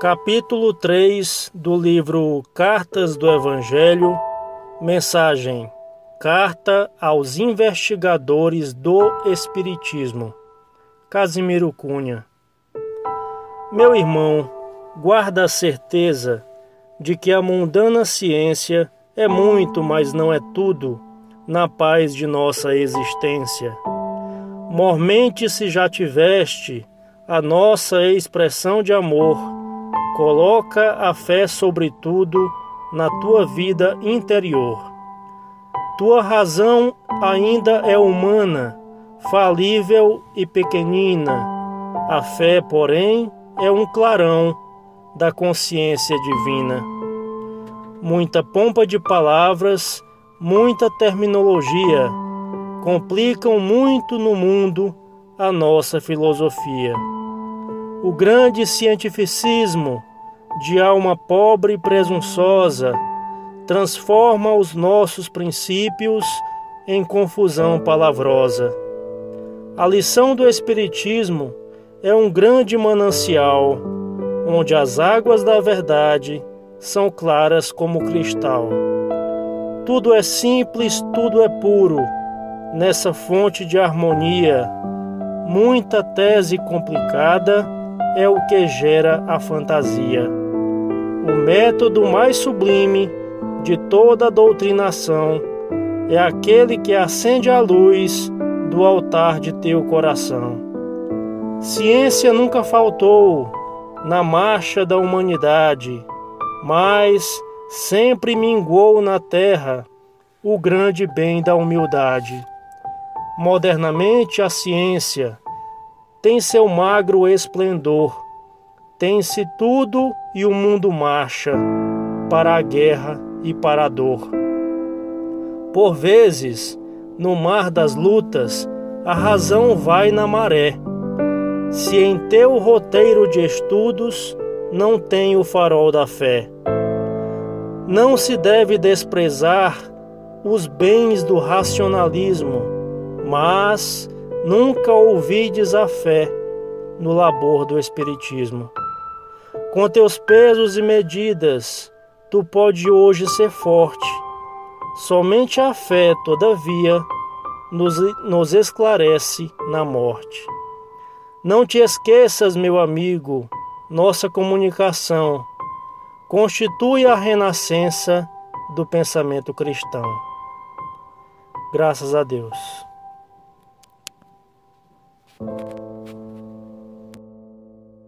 Capítulo 3 do livro Cartas do Evangelho, mensagem Carta aos investigadores do Espiritismo. Casimiro Cunha. Meu irmão, guarda a certeza de que a mundana ciência é muito, mas não é tudo, na paz de nossa existência. Mormente se já tiveste a nossa expressão de amor Coloca a fé sobretudo na tua vida interior. Tua razão ainda é humana, falível e pequenina. A fé, porém, é um clarão da consciência divina. Muita pompa de palavras, muita terminologia complicam muito no mundo a nossa filosofia. O grande cientificismo de alma pobre e presunçosa transforma os nossos princípios em confusão palavrosa. A lição do Espiritismo é um grande manancial, onde as águas da verdade são claras como cristal. Tudo é simples, tudo é puro, nessa fonte de harmonia, muita tese complicada é o que gera a fantasia. O método mais sublime de toda a doutrinação é aquele que acende a luz do altar de teu coração. Ciência nunca faltou na marcha da humanidade, mas sempre minguou na terra o grande bem da humildade. Modernamente, a ciência tem seu magro esplendor, tem-se tudo e o mundo marcha para a guerra e para a dor. Por vezes, no mar das lutas, a razão vai na maré. Se em teu roteiro de estudos não tem o farol da fé. Não se deve desprezar os bens do racionalismo, mas Nunca ouvides a fé no labor do Espiritismo. Com teus pesos e medidas, tu pode hoje ser forte. Somente a fé, todavia, nos, nos esclarece na morte. Não te esqueças, meu amigo, nossa comunicação constitui a renascença do pensamento cristão. Graças a Deus. Thank you.